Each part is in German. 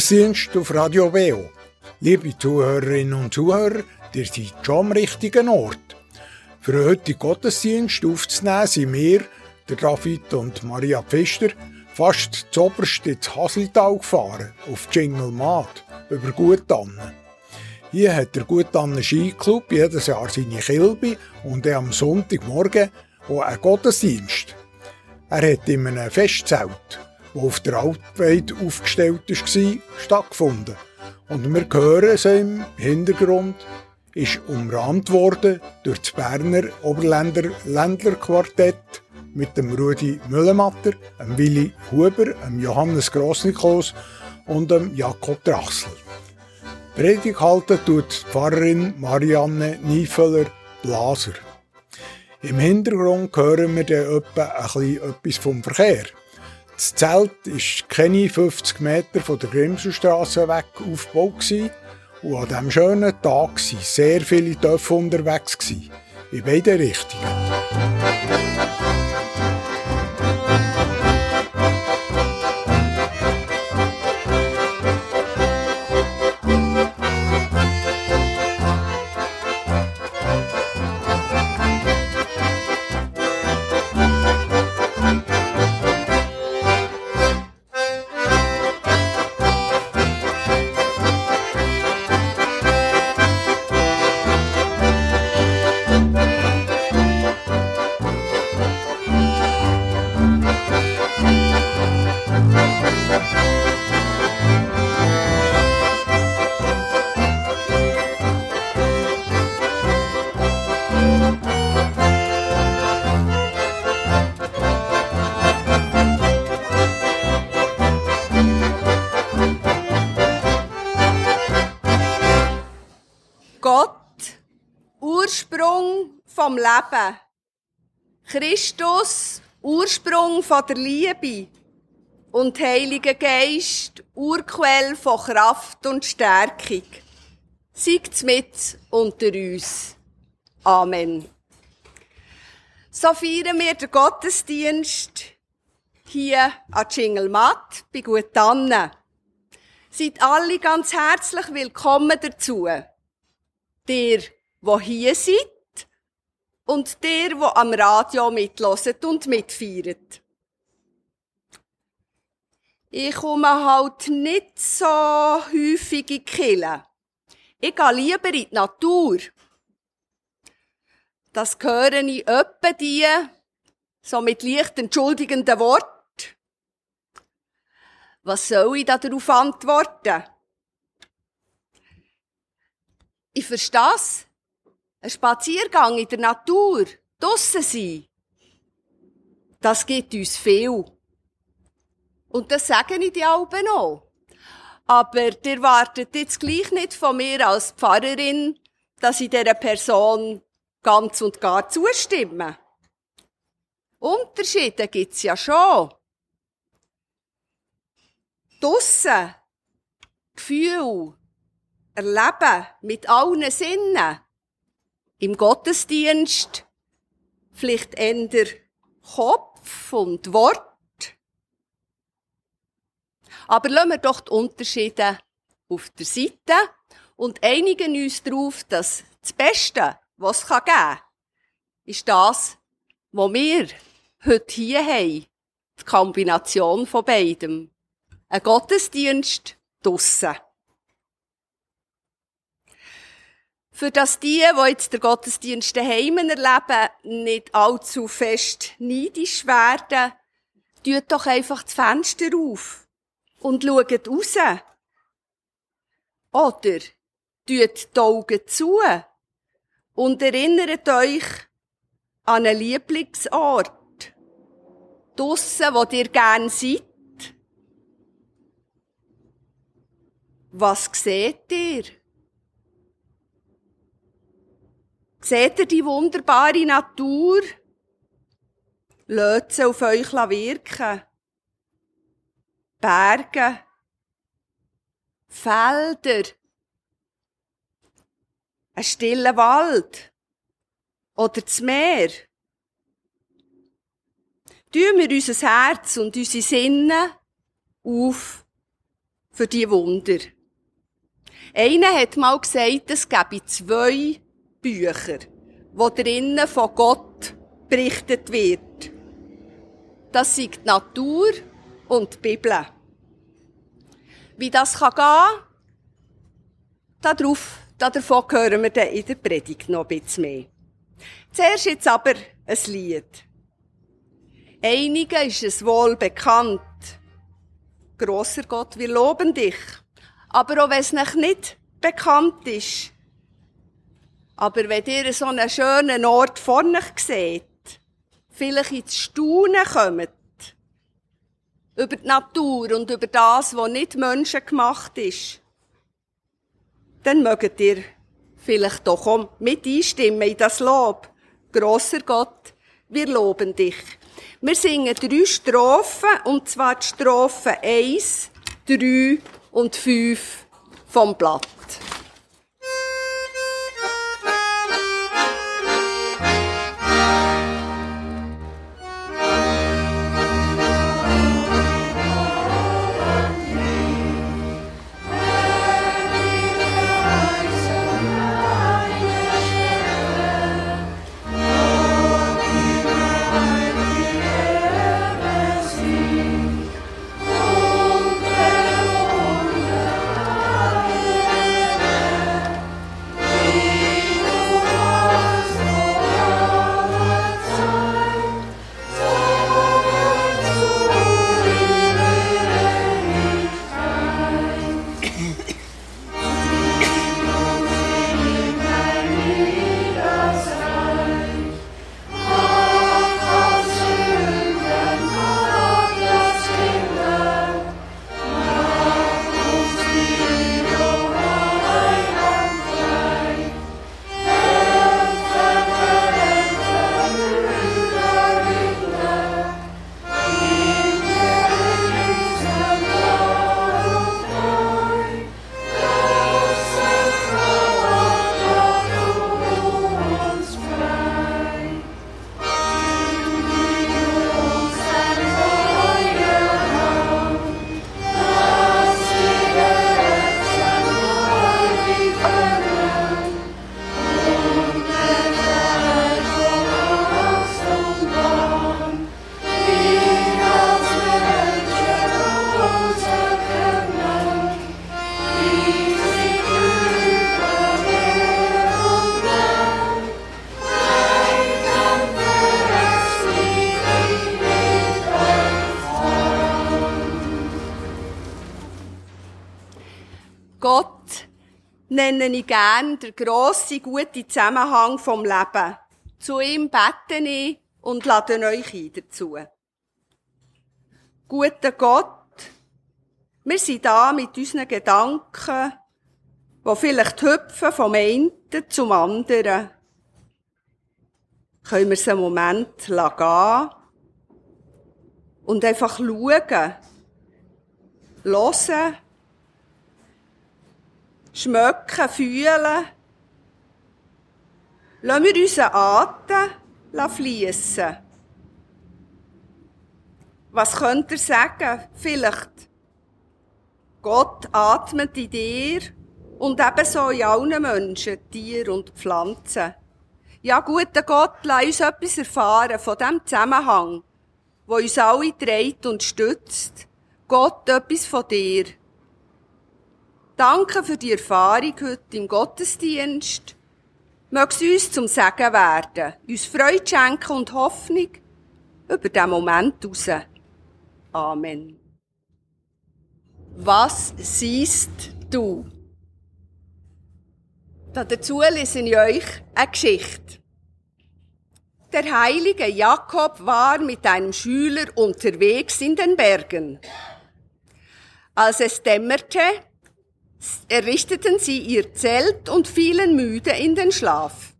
Gottesdienst auf Radio Veo. Liebe Zuhörerinnen und Zuhörer, ihr seid schon am richtigen Ort. Für heutigen Gottesdienst aufzunehmen sind wir, der David und Maria Pfister, fast zoberst ins Haseltal gefahren, auf Jingelmaat, über Guttannen. Hier hat der Guttannen Skiclub jedes Jahr seine Kilbe und am Sonntagmorgen auch einen Gottesdienst. Er hat in einem Festzelt wo auf der Altweide aufgestellt war, stattgefunden. Und wir hören es im Hintergrund, ist umrahmt worden durch das Berner Oberländer Ländlerquartett mit dem Rudi Müllematter, dem Willi Huber, dem Johannes Grossnikos und dem Jakob Drachsel. Predigt halten tut die Pfarrerin Marianne Niefeler Blaser. Im Hintergrund hören wir dann etwa ein bisschen etwas vom Verkehr. Das Zelt war keine 50 Meter von der Grimselstraße weg aufgebaut. Und an diesem schönen Tag waren sehr viele Töpfe unterwegs. In beide Richtungen. Leben. Christus, Ursprung von der Liebe. Und Heiliger Geist, Urquell von Kraft und Stärkung. Siegt's mit unter uns. Amen. So feiern wir den Gottesdienst hier an Tschingelmatt bei Gut Anne. Seid alle ganz herzlich willkommen dazu. Dir, wo hier seid und der, wo am Radio mitloset und mitfeiert. Ich komme halt nicht so häufig in die Ich gehe lieber in die Natur. Das höre ich öppe die, so mit leicht entschuldigenden Wort. Was soll ich da darauf antworten? Ich verstehe es. Ein Spaziergang in der Natur, draussen sein, das gibt uns viel. Und das sagen ich die Alben auch. Aber ihr wartet jetzt gleich nicht von mir als Pfarrerin, dass ich dieser Person ganz und gar zustimme. Unterschiede gibt's ja schon. Draussen, Gefühl, Erleben mit allen Sinnen, im Gottesdienst vielleicht eher Kopf und Wort. Aber lassen wir doch die Unterschiede auf der Seite und einigen uns darauf, dass das Beste, was es geben kann, ist das, was wir heute hier haben. Die Kombination von beidem. Ein Gottesdienst draussen. Für dass die, die jetzt den Gottesdienst daheim erleben, nicht allzu fest neidisch werden, tut doch einfach das Fenster auf und schaut raus. Oder tut die Augen zu und erinnert euch an einen Lieblingsort. Draussen, wo ihr gern seid. Was seht ihr? Seht ihr die wunderbare Natur? Lasst sie auf euch wirken. Berge, Felder, ein stiller Wald oder das Meer. Tun wir unser Herz und unsere Sinne auf für die Wunder. Einer hat mal gesagt, es gäbe zwei Bücher, wo drinnen von Gott berichtet wird. Das sind die Natur und die Bibel. Wie das gehen kann, darauf, davon hören wir dann in der Predigt noch ein bisschen mehr. Zuerst jetzt aber ein Lied. Einigen ist es wohl bekannt. Grosser Gott, wir loben dich. Aber auch wenn es noch nicht bekannt ist. Aber wenn ihr so einen schönen Ort vor euch seht, vielleicht ins Staunen kommt, über die Natur und über das, was nicht menschengemacht ist, dann mögt ihr vielleicht doch auch mit einstimmen in das Lob. Grosser Gott, wir loben dich. Wir singen drei Strophen, und zwar die Strophen 1, 3 und 5 vom Blatt. Ich gern der grosse, gute Zusammenhang vom Leben. Zu ihm bete ich und lade euch ein dazu. Guter Gott, wir sind da mit unseren Gedanken, die vielleicht hüpfen vom einen zum anderen. Können wir es einen Moment gehen und einfach schauen, hören, schmecken, fühlen. Lassen wir unseren Atem fließen. Was könnt ihr sagen? Vielleicht, Gott atmet in dir und ebenso in allen Menschen, Tieren und Pflanzen. Ja, guter Gott, lass uns etwas erfahren von dem Zusammenhang, wo uns alle trägt und stützt. Gott, etwas von dir. Danke für die Erfahrung heute im Gottesdienst. Möge es uns zum Segen werden, uns Freude schenken und Hoffnung über diesen Moment raus. Amen. Was siehst du? Dazu lese ich euch eine Geschichte. Der heilige Jakob war mit einem Schüler unterwegs in den Bergen. Als es dämmerte, errichteten sie ihr Zelt und fielen müde in den Schlaf.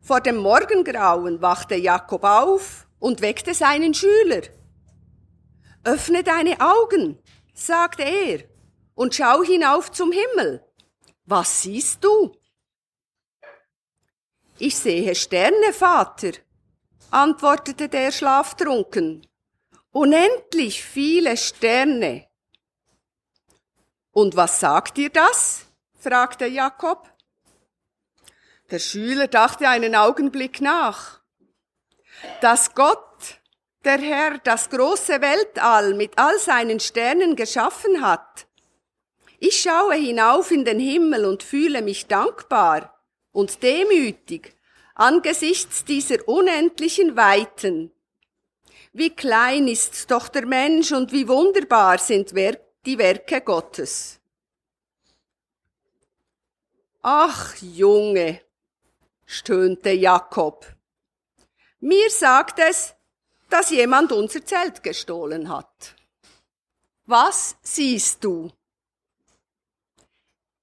Vor dem Morgengrauen wachte Jakob auf und weckte seinen Schüler. Öffne deine Augen, sagte er, und schau hinauf zum Himmel. Was siehst du? Ich sehe Sterne, Vater, antwortete der Schlaftrunken. Unendlich viele Sterne. Und was sagt dir das? fragte Jakob. Der Schüler dachte einen Augenblick nach. Dass Gott, der Herr, das große Weltall mit all seinen Sternen geschaffen hat. Ich schaue hinauf in den Himmel und fühle mich dankbar und demütig angesichts dieser unendlichen Weiten. Wie klein ist doch der Mensch und wie wunderbar sind die Werke Gottes. Ach, Junge, stöhnte Jakob. Mir sagt es, dass jemand unser Zelt gestohlen hat. Was siehst du?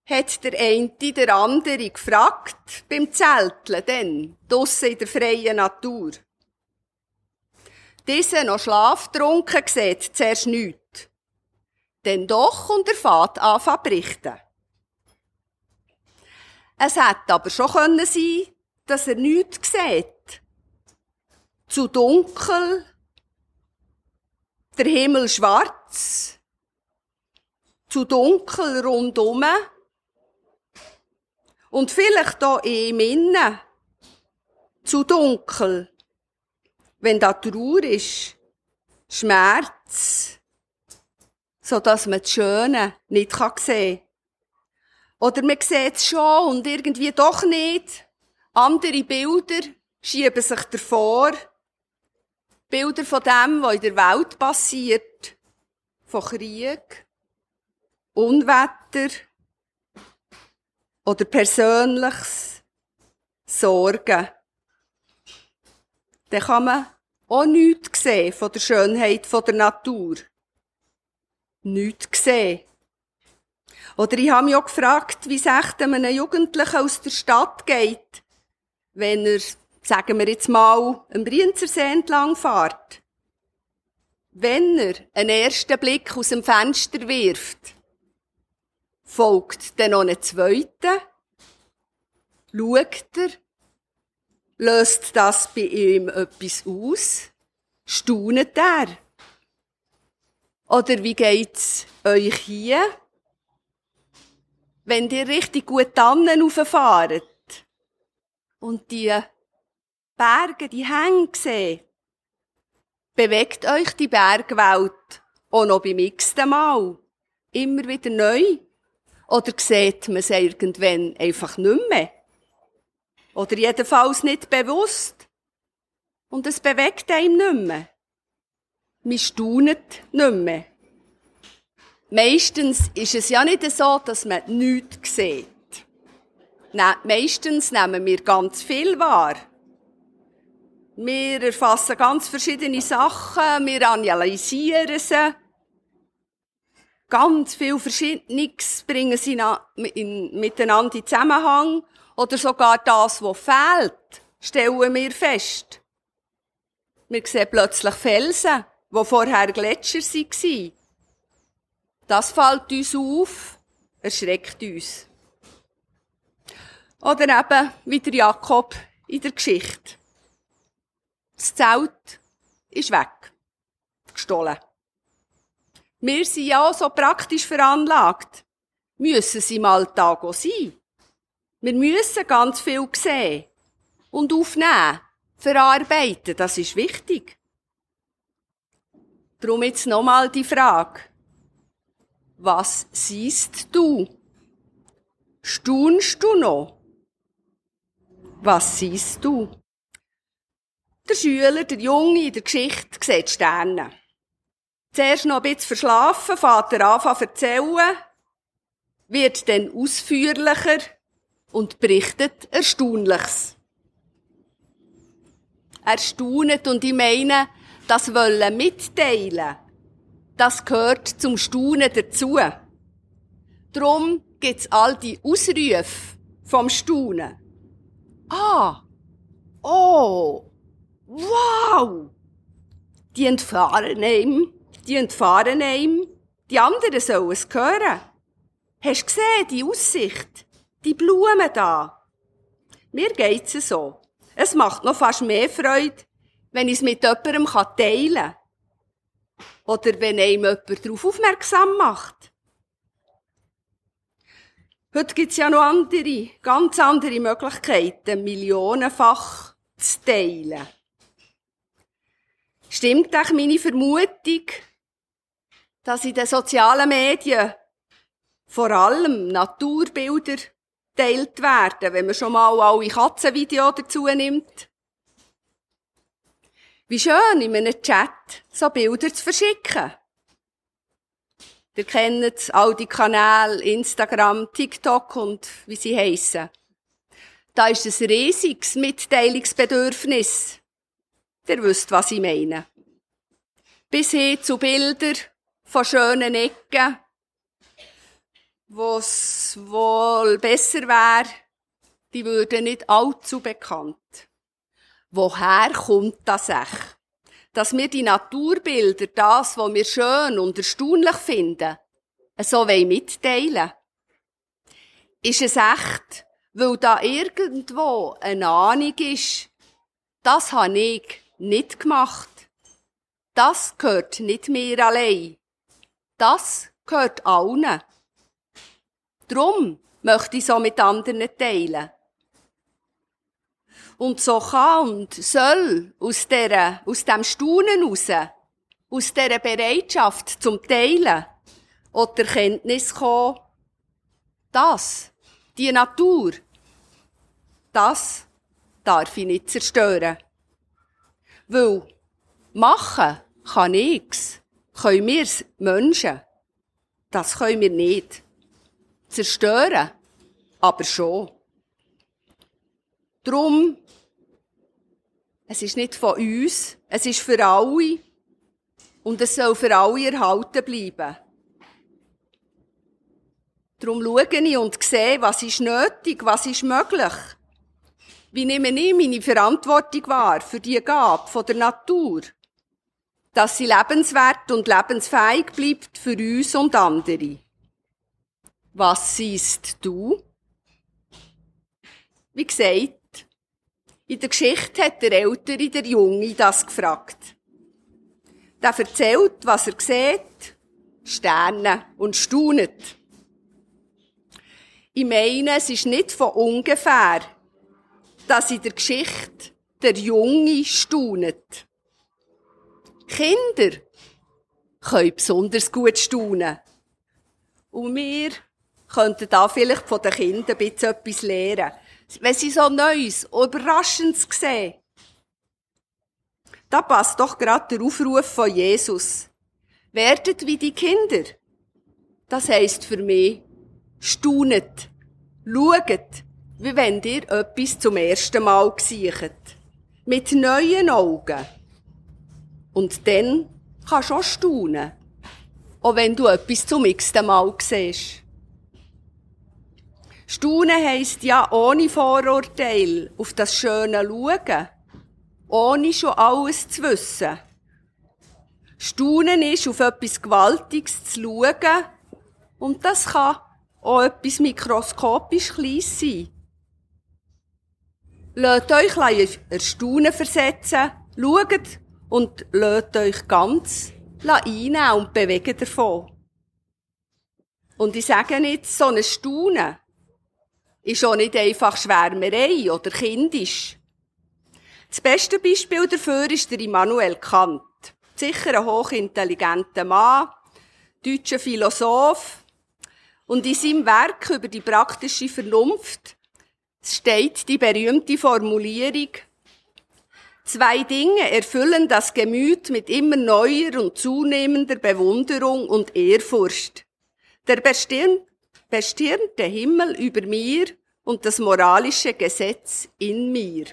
Hat der eine der andere gefragt beim Zelteln denn, draussen in der freien Natur. Dieser noch schlaftrunken sieht zuerst nichts. Denn doch und er fährt an berichten. Es hätte aber schon können sein, dass er nichts sieht. Zu dunkel, der Himmel schwarz, zu dunkel rundum und vielleicht da im Innen, zu dunkel, wenn da Trauer ist, Schmerz, so dass man das Schöne nicht sehen kann. Oder man sieht es schon und irgendwie doch nicht. Andere Bilder schieben sich davor. Bilder von dem, was in der Welt passiert. Von Krieg, Unwetter oder persönliches Sorgen. Dann kann man auch nichts sehen von der Schönheit der Natur. Nichts sehen. Oder ich habe mich auch gefragt, wie es echt einem Jugendlichen aus der Stadt geht, wenn er, sagen wir jetzt mal, am Brienzersee entlang fährt. Wenn er einen ersten Blick aus dem Fenster wirft, folgt dann noch ein zweiter, schaut er, löst das bei ihm etwas aus, staunet er. Oder wie geht's euch hier? wenn ihr richtig gut Tannen rauffahrt und die Berge, die Hänge seht, bewegt euch die Bergwelt auch noch beim x-ten Mal. Immer wieder neu. Oder seht man es irgendwann einfach nicht mehr? Oder jedenfalls nicht bewusst. Und es bewegt einem nicht mehr. Man staunet nicht mehr. Meistens ist es ja nicht so, dass man nichts sieht. Nein, meistens nehmen wir ganz viel wahr. Wir erfassen ganz verschiedene Sachen, wir analysieren sie. Ganz viel Verschiedenes bringen sie miteinander in Zusammenhang. Oder sogar das, was fehlt, stellen wir fest. Wir sehen plötzlich Felsen, die vorher Gletscher waren. Das fällt uns auf, erschreckt uns. Oder eben wie der Jakob in der Geschichte. Das Zelt ist weg. Gestohlen. Wir sind ja so praktisch veranlagt. Müssen sie im Alltag auch sein. Wir müssen ganz viel sehen. Und aufnehmen. Verarbeiten. Das ist wichtig. Darum jetzt nochmal die Frage. Was siehst du? Stunst du noch? Was siehst du? Der Schüler, der Junge in der Geschichte, sieht Sterne. Zuerst noch ein bisschen verschlafen, Vater an zu erzählen, wird dann ausführlicher und berichtet Erstaunliches. Erstaunet und ich meine, das wollen mitteilen das gehört zum Staunen dazu. Drum gibt's all die Ausrufe vom Staunen. Ah! Oh! Wow! Die entfahren ihm, die entfahren ihm, die anderen sollen es hören. Hast du gesehen, die Aussicht? Die Blumen da? Mir geht's so. Es macht noch fast mehr Freude, wenn ich es mit jemandem teilen kann. Oder wenn einem jemand darauf aufmerksam macht. Heute gibt's ja noch andere, ganz andere Möglichkeiten, millionenfach zu teilen. Stimmt auch meine Vermutung, dass in den sozialen Medien vor allem Naturbilder teilt werden, wenn man schon mal alle Katzenvideos dazu nimmt? Wie schön, in einem Chat so Bilder zu verschicken. Ihr kennt all die Kanäle, Instagram, TikTok und wie sie heissen. Da ist ein riesiges Mitteilungsbedürfnis. Ihr wisst, was ich meine. Bis hin zu Bildern von schönen Ecken, wo es wohl besser wäre, die würden nicht allzu bekannt. Woher kommt das echt? Dass wir die Naturbilder, das, was wir schön und erstaunlich finden, so mitteilen Ist es echt, weil da irgendwo eine Ahnung ist, das habe ich nicht gemacht. Das gehört nicht mir allein. Das gehört allen. Drum möchte ich so mit anderen teilen. Und so kann und soll aus, der, aus dem Staunen raus, aus dieser Bereitschaft zum Teilen oder der Erkenntnis kommen, das, die Natur, das darf ich nicht zerstören. Weil machen kann nichts, können wir Menschen. Das können wir nicht. Zerstören aber schon. Drum es ist nicht von uns, es ist für alle und es soll für alle erhalten bleiben. Darum schaue ich und sehe, was ist nötig, was ist möglich. Wie nehme ich meine Verantwortung wahr für die Gabe von der Natur? Dass sie lebenswert und lebensfähig bleibt für uns und andere. Was siehst du? Wie gesagt, in der Geschichte hat der Ältere, der Junge, das gefragt. Der erzählt, was er sieht, Sterne und staunet. Ich meine, es ist nicht von ungefähr, dass in der Geschichte der Junge staunet. Kinder können besonders gut staunen. Und wir könnten da vielleicht von den Kindern ein bisschen etwas lernen wenn sie so Neues, Überraschendes sehen. Da passt doch gerade der Aufruf von Jesus. Werdet wie die Kinder. Das heisst für mich, staunet, schaut, wie wenn ihr etwas zum ersten Mal sieht. Mit neuen Augen. Und dann kannst du auch staunen. Auch wenn du etwas zum nächsten Mal siehst. Staunen heisst ja ohne Vorurteil auf das Schöne schauen. Ohne schon alles zu wissen. Staunen ist, auf etwas Gewaltiges zu schauen. Und das kann auch etwas mikroskopisch Kleines sein. Lasst euch erstaunen versetzen, schaut und lasst euch ganz einnehmen und bewegen davon. Und ich sage nicht, so ein Staunen ist auch nicht einfach Schwärmerei oder kindisch. Das beste Beispiel dafür ist der Immanuel Kant. Sicher ein hochintelligenter Mann, deutscher Philosoph. Und in seinem Werk über die praktische Vernunft steht die berühmte Formulierung, Zwei Dinge erfüllen das Gemüt mit immer neuer und zunehmender Bewunderung und Ehrfurcht. Der bestirnte Himmel über mir und das moralische Gesetz in mir.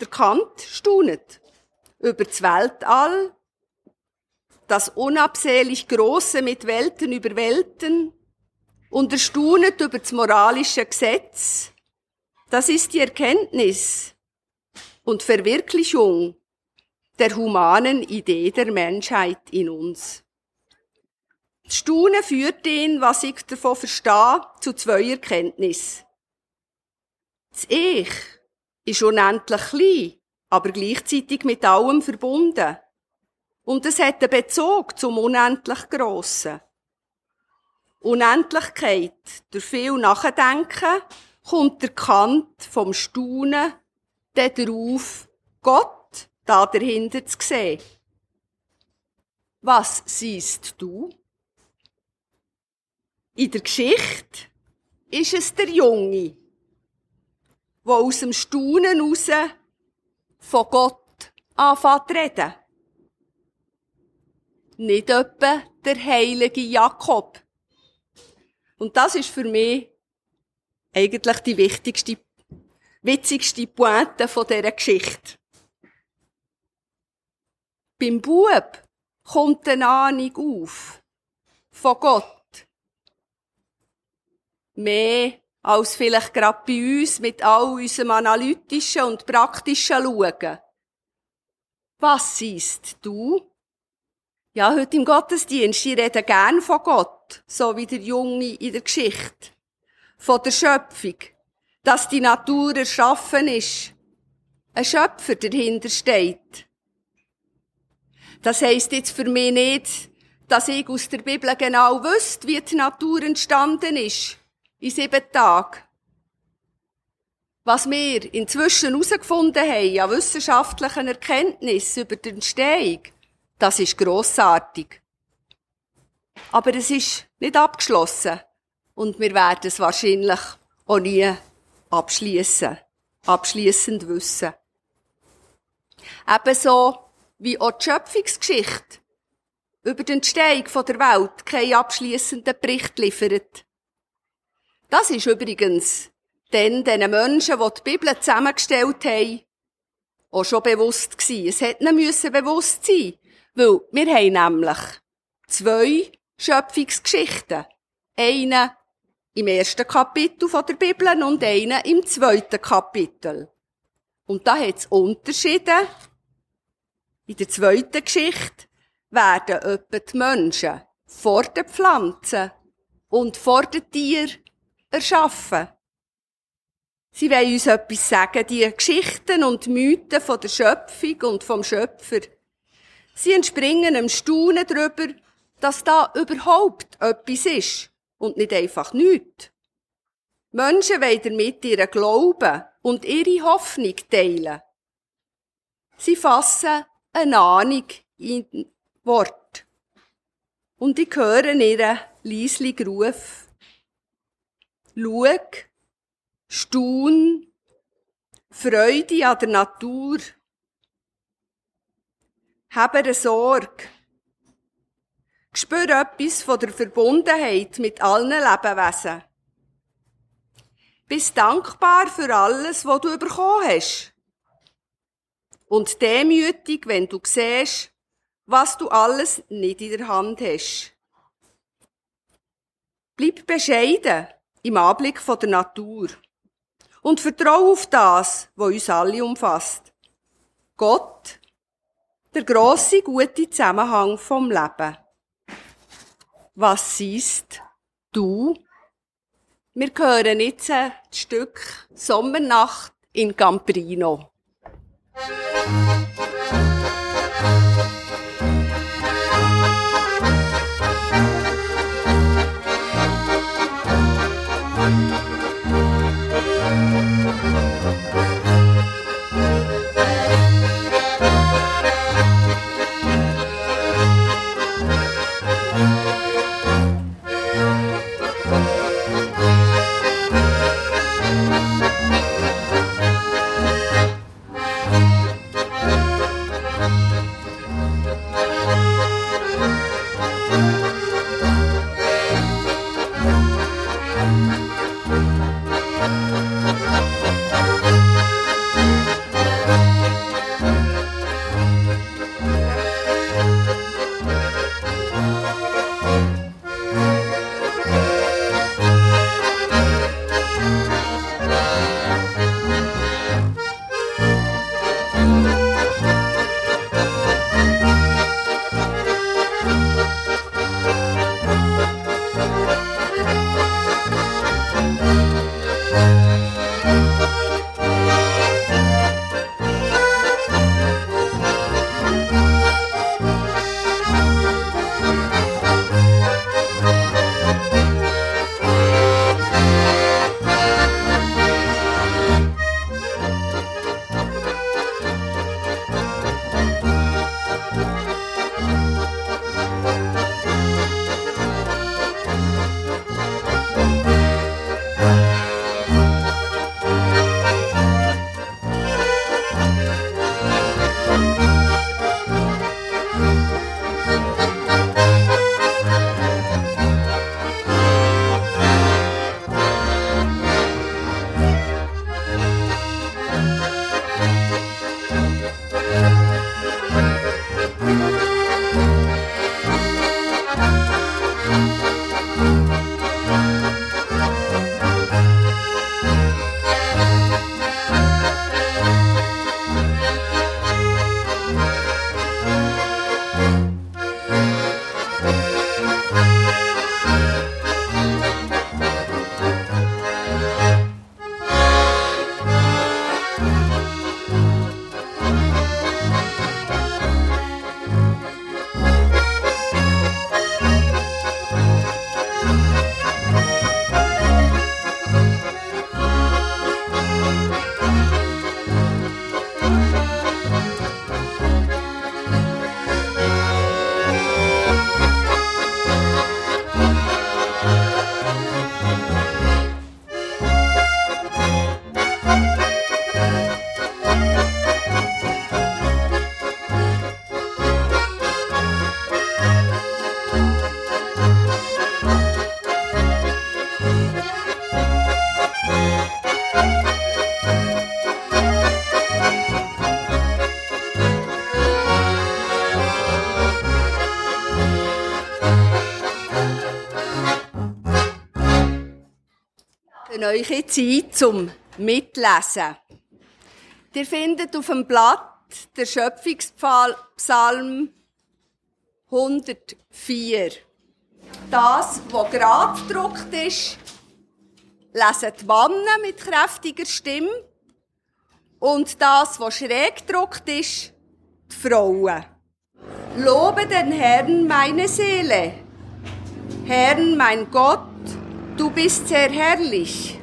Der Kant staunet über das Weltall, das unabsehlich Große mit Welten über Welten und erstaunet über das moralische Gesetz. Das ist die Erkenntnis und Verwirklichung der humanen Idee der Menschheit in uns. Staunen führt ihn, was ich davon verstehe, zu zwei Erkenntnissen. Das Ich ist unendlich klein, aber gleichzeitig mit allem verbunden. Und es hat einen Bezug zum unendlich Grossen. Unendlichkeit durch viel Nachdenken kommt der Kant vom Staunen dann darauf, Gott da dahinter zu sehen. Was siehst du? In der Geschichte ist es der Junge, der aus dem Staunen raus von Gott anfängt zu reden. Nicht etwa der heilige Jakob. Und das ist für mich eigentlich die wichtigste, witzigste Pointe von dieser Geschichte. Beim Bub kommt eine Ahnung auf. Von Gott. Mehr als vielleicht gerade bei uns mit all unserem analytischen und praktischen Schauen. Was siehst du? Ja, heute im Gottesdienst, ich rede gern von Gott, so wie der Junge in der Geschichte. Von der Schöpfung. Dass die Natur erschaffen ist. Ein Schöpfer dahinter steht. Das heisst jetzt für mich nicht, dass ich aus der Bibel genau wüsste, wie die Natur entstanden ist. In sieben Tagen. Was wir inzwischen herausgefunden haben an wissenschaftlichen Erkenntnissen über die Entstehung, das ist grossartig. Aber es ist nicht abgeschlossen. Und wir werden es wahrscheinlich auch nie abschließen, abschließend wissen. Ebenso wie auch die Schöpfungsgeschichte über die Entstehung der Welt keinen abschließenden Bericht liefert. Das ist übrigens den, den Menschen, die die Bibel zusammengestellt haben, auch schon bewusst gewesen. Es hätte ihnen müssen bewusst sein, weil wir haben nämlich zwei Schöpfungsgeschichten. Eine im ersten Kapitel der Bibel und eine im zweiten Kapitel. Und da hat es Unterschiede in der zweiten Geschichte werden etwa die Menschen vor den Pflanzen und vor den Tieren erschaffen. Sie wollen uns etwas sagen, die Geschichten und Mythen von der Schöpfung und vom Schöpfer. Sie entspringen einem Staunen darüber, dass da überhaupt etwas ist und nicht einfach nichts. Menschen wollen damit ihren Glauben und ihre Hoffnung teilen. Sie fassen eine Ahnung in Wort. Und ich höre ihren leislichen Ruf. Schau, staun, Freude an der Natur. Habe eine Sorge. Spür etwas von der Verbundenheit mit allen Lebewesen. Bist dankbar für alles, was du bekommen hast und demütig, wenn du siehst, was du alles nicht in der Hand hast. Bleib bescheiden im Anblick von der Natur und vertrau auf das, was uns alle umfasst. Gott, der grosse, gute Zusammenhang vom Leben. Was siehst du? Wir hören jetzt ein Stück Sommernacht in Camprino. Euch jetzt ein zum Mitlesen. Ihr findet auf dem Blatt der Schöpfungspsalm 104. Das, was gerade gedruckt ist, lesen die Wannen mit kräftiger Stimme. Und das, was schräg gedruckt ist, die Frauen. Lobe den Herrn meine Seele. Herrn, mein Gott, du bist sehr herrlich.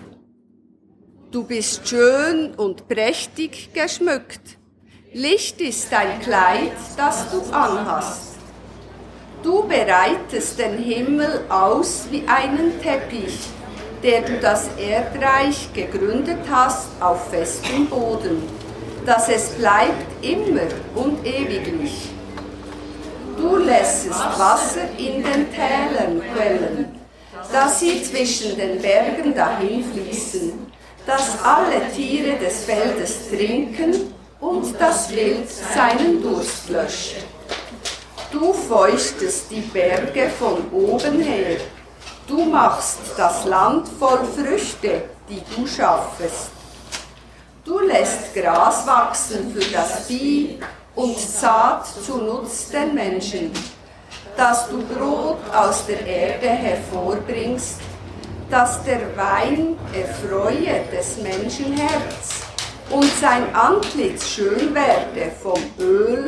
Du bist schön und prächtig geschmückt. Licht ist dein Kleid, das du anhast. Du bereitest den Himmel aus wie einen Teppich, der du das Erdreich gegründet hast auf festem Boden, dass es bleibt immer und ewiglich. Du lässest Wasser in den Tälern quellen, dass sie zwischen den Bergen dahinfließen, dass alle Tiere des Feldes trinken und das Wild seinen Durst löscht. Du feuchtest die Berge von oben her. Du machst das Land voll Früchte, die du schaffest. Du lässt Gras wachsen für das Vieh und Saat zu Nutz den Menschen, dass du Brot aus der Erde hervorbringst, dass der Wein erfreue des Menschen Herz und sein Antlitz schön werde vom Öl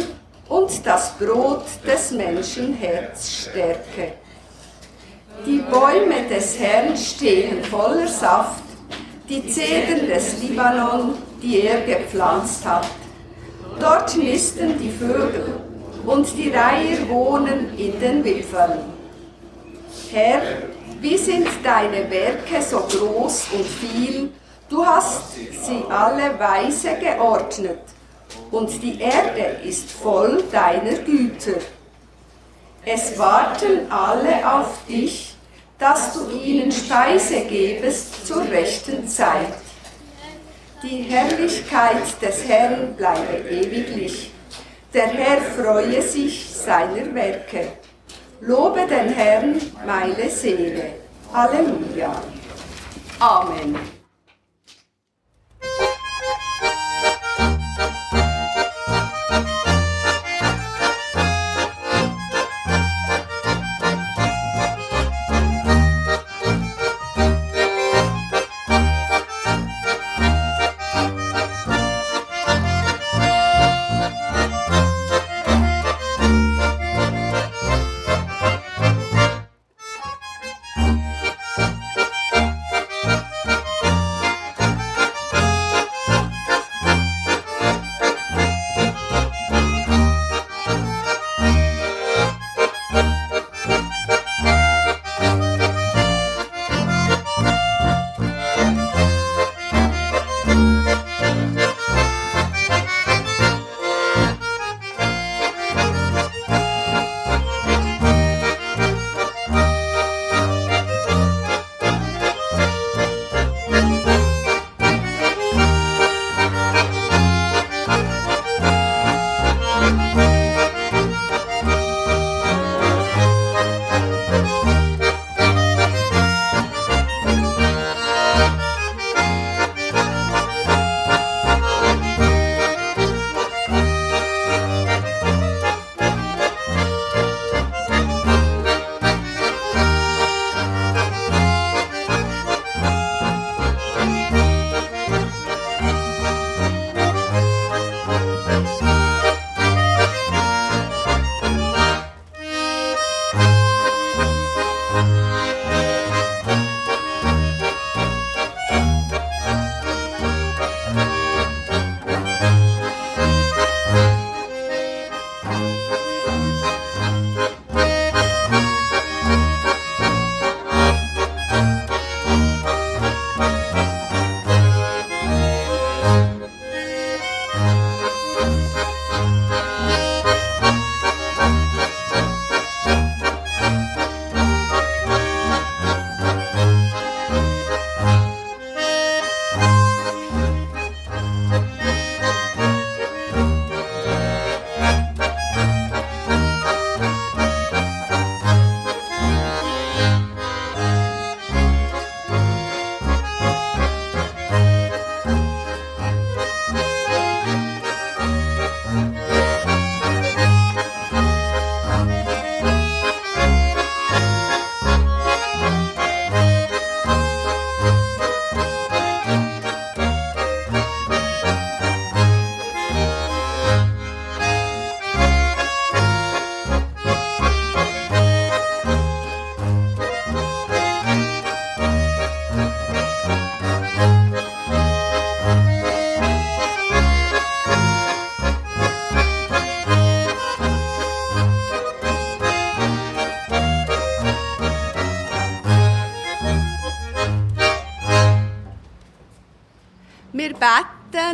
und das Brot des Menschen Herz stärke. Die Bäume des Herrn stehen voller Saft, die Zedern des Libanon, die er gepflanzt hat. Dort nisten die Vögel und die Reiher wohnen in den Wipfeln. Herr, wie sind deine Werke so groß und viel? Du hast sie alle weise geordnet und die Erde ist voll deiner Güter. Es warten alle auf dich, dass du ihnen Speise gebest zur rechten Zeit. Die Herrlichkeit des Herrn bleibe ewiglich. Der Herr freue sich seiner Werke. Lobe den Herrn, meine Seele. Halleluja. Amen.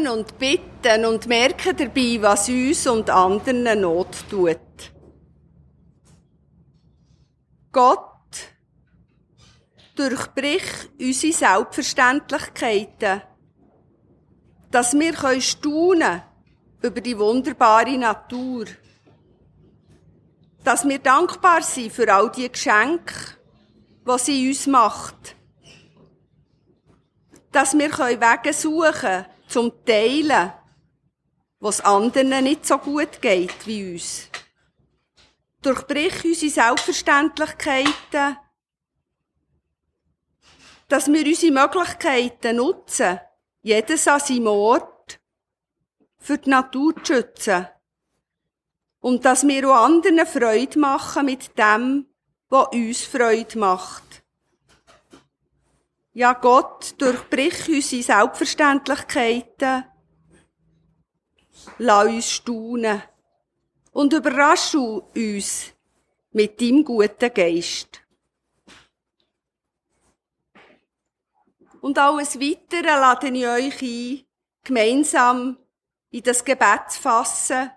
Und bitten und merken dabei, was uns und anderen Not tut. Gott durchbrich unsere Selbstverständlichkeiten, dass wir staunen über die wunderbare Natur, dass wir dankbar sind für all die Geschenke, was sie uns macht, dass wir Wege suchen können, zum Teilen, was anderen nicht so gut geht wie uns. Durchbrich unsere Selbstverständlichkeiten, dass wir unsere Möglichkeiten nutzen, jedes an seinem Ort, für die Natur zu schützen. Und dass wir auch anderen Freude machen mit dem, was uns Freude macht. Ja, Gott durchbrich unsere Selbstverständlichkeiten. Lass uns staunen und überrasche uns mit deinem guten Geist. Und alles Weitere lade ich euch ein, gemeinsam in das Gebet zu fassen,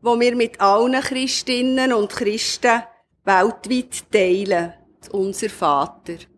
wo wir mit allen Christinnen und Christen weltweit teilen. Unser Vater.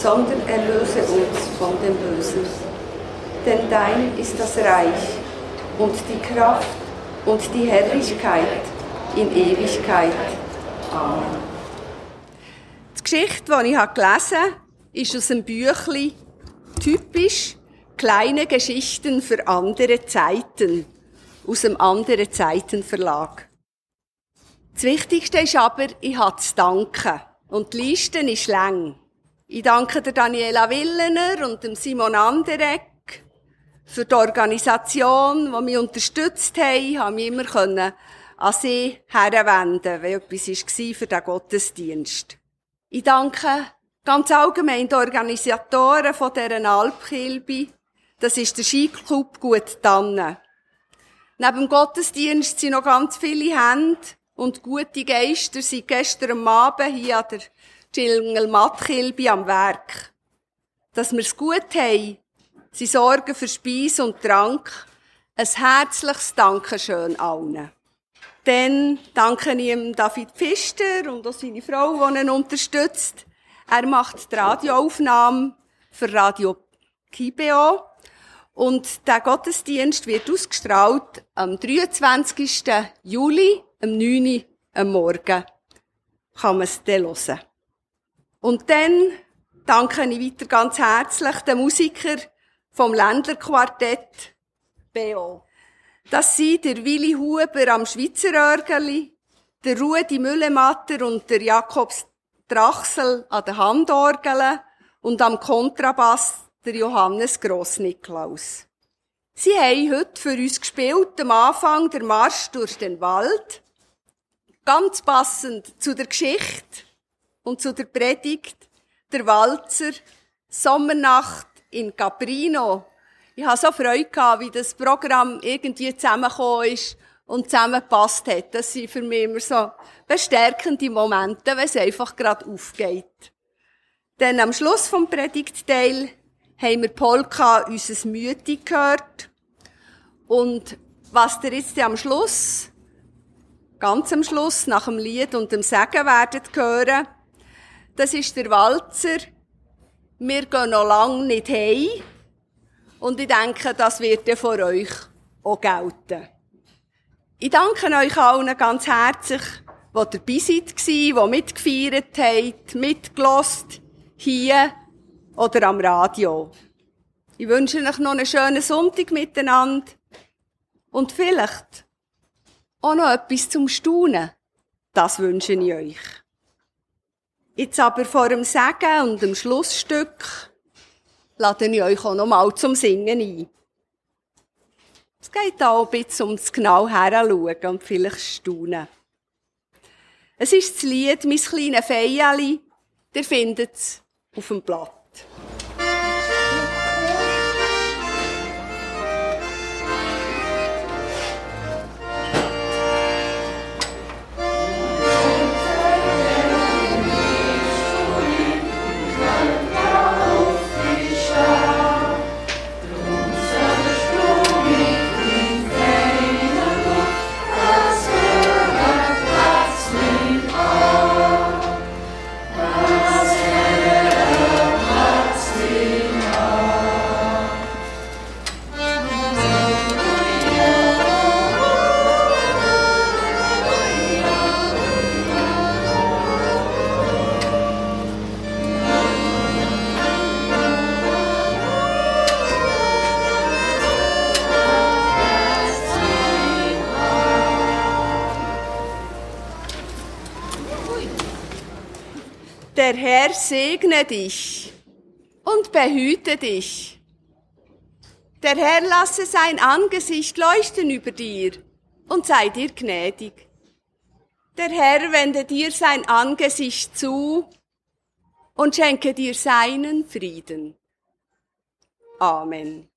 sondern erlöse uns von dem Bösen. Denn dein ist das Reich und die Kraft und die Herrlichkeit in Ewigkeit. Amen. Die Geschichte, die ich gelesen habe, ist aus dem Büchli typisch kleine Geschichten für andere Zeiten aus dem anderen Zeiten Verlag. Das Wichtigste ist aber, ich habe zu danken. Und die Liste ist lang. Ich danke der Daniela Willener und dem Simon Anderegg für die Organisation, die mich unterstützt haben. Ich konnte mich immer an sie herwenden, wenn etwas war für den Gottesdienst. Ich danke Ganz allgemein die Organisatoren von dieser Alpkilbe, das ist der Skiclub Gut Tannen. Neben dem Gottesdienst sind noch ganz viele Hände und gute Geister sind gestern Abend hier an der Gilngel-Mattkilbe am Werk. Dass wir es gut haben, sie sorgen für Speis und Trank. Ein herzliches Dankeschön allen. Dann danke ich ihm David Pfister und auch seine Frau, die ihn unterstützt. Er macht die Radioaufnahme für Radio Kibeo. Und der Gottesdienst wird ausgestrahlt am 23. Juli, am 9. Uhr am Morgen. Kann man es dann hören. Und dann danke ich weiter ganz herzlich den Musikern vom Ländlerquartett BO. Das sind der Willi Huber am Schweizer Örgeli, der Rudi Müllematter und der Jakobs Drachsel an der Handorgel und am Kontrabass der Johannes Grossniklaus. Sie haben heute für uns gespielt, am Anfang der Marsch durch den Wald. Ganz passend zu der Geschichte und zu der Predigt, der Walzer, Sommernacht in Caprino. Ich habe so Freude wie das Programm irgendwie zusammengekommen ist und zusammengepasst hat. Das sind für mich immer so bestärkende Momente, wenn es einfach gerade aufgeht. Denn am Schluss vom Predigtteil haben wir Polka unseres Müde gehört. Und was ihr jetzt am Schluss, ganz am Schluss, nach dem Lied und dem Segen werdet hören, das ist der Walzer. Wir gehen noch lange nicht heim. Und ich denke, das wird ja vor euch auch gelten. Ich danke euch allen ganz herzlich, die dabei seid, die mitgefeiert habt, mitgelost, hier oder am Radio. Ich wünsche euch noch einen schönen Sonntag miteinander und vielleicht auch noch etwas zum Staunen. Das wünsche ich euch. Jetzt aber vor dem Segen und dem Schlussstück lade ich euch auch noch mal zum Singen ein. Es geht auch ein bisschen ums genau heranschauen und vielleicht staunen. Es ist das Lied «Mein kleines Feijeli». Ihr findet es auf dem Blatt. Segne dich und behüte dich. Der Herr lasse sein Angesicht leuchten über dir und sei dir gnädig. Der Herr wende dir sein Angesicht zu und schenke dir seinen Frieden. Amen.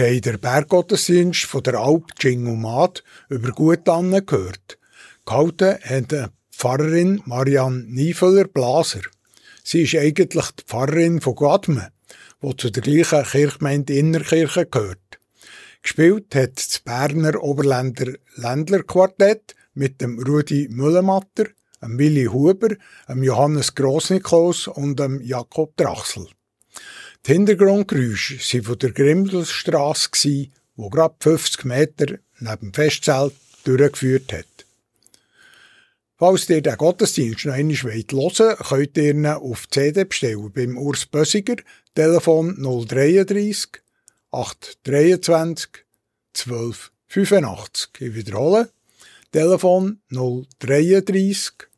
Haben den Berggottesdienst von der Alp Chingumat über Gutanne gehört. Gehalten hat die Pfarrerin Marianne Niefeler-Blaser. Sie ist eigentlich die Pfarrerin von Gadmen, die zu der gleichen Kirchgemeinde Innerkirche gehört. Gespielt hat das Berner Oberländer Ländlerquartett mit dem Rudi Müllematter, dem Willi Huber, dem Johannes Grossnikos und dem Jakob Drachsel. Die Hintergrundgeräusche waren von der Grimdelstrasse, die gerade 50 Meter neben dem Festzelt durchgeführt hat. Falls ihr den Gottesdienst noch einmal hören wollt, könnt ihr ihn auf CD bestellen beim Urs Bösiger. Telefon 033 823 1285. Ich wiederhole. Telefon 033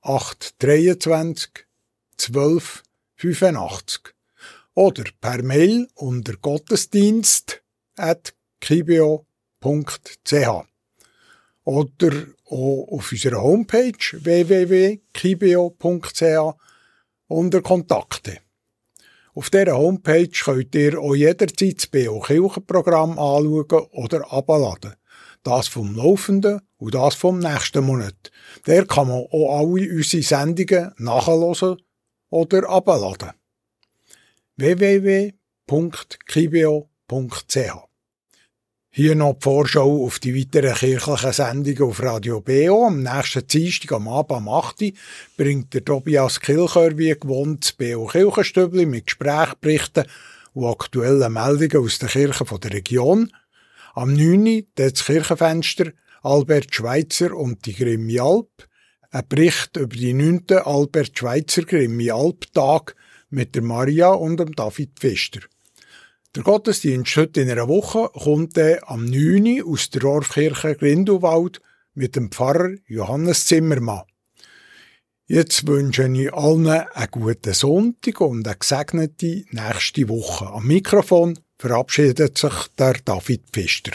823 1285. Oder per Mail unter gottesdienst at kibio.ch. Oder auch auf unserer Homepage www.kibio.ch unter Kontakte. Auf dieser Homepage könnt ihr auch jederzeit das BO Kirchenprogramm anschauen oder abladen. Das vom laufenden und das vom nächsten Monat. Der kann man auch alle unsere Sendungen nachhören oder abladen. www.kibio.ch hier noch die Vorschau auf die weiteren kirchlichen Sendungen auf Radio BO. Am nächsten Dienstag am Abend am 8. bringt der Tobias Kilchör wie gewohnt das BO Kirchenstübli mit Gesprächsberichten und aktuellen Meldungen aus der Kirche der Region. Am 9. das Kirchenfenster Albert Schweitzer und die Grimmi Alp. Ein Bericht über die 9. Albert Schweitzer Grimmi Alp Tag mit der Maria und dem David Pfister. Der Gottesdienst heute in einer Woche kommt dann am 9. aus der Dorfkirche Grindelwald mit dem Pfarrer Johannes Zimmermann. Jetzt wünsche ich allen einen guten Sonntag und eine gesegnete nächste Woche. Am Mikrofon verabschiedet sich der David Pfister.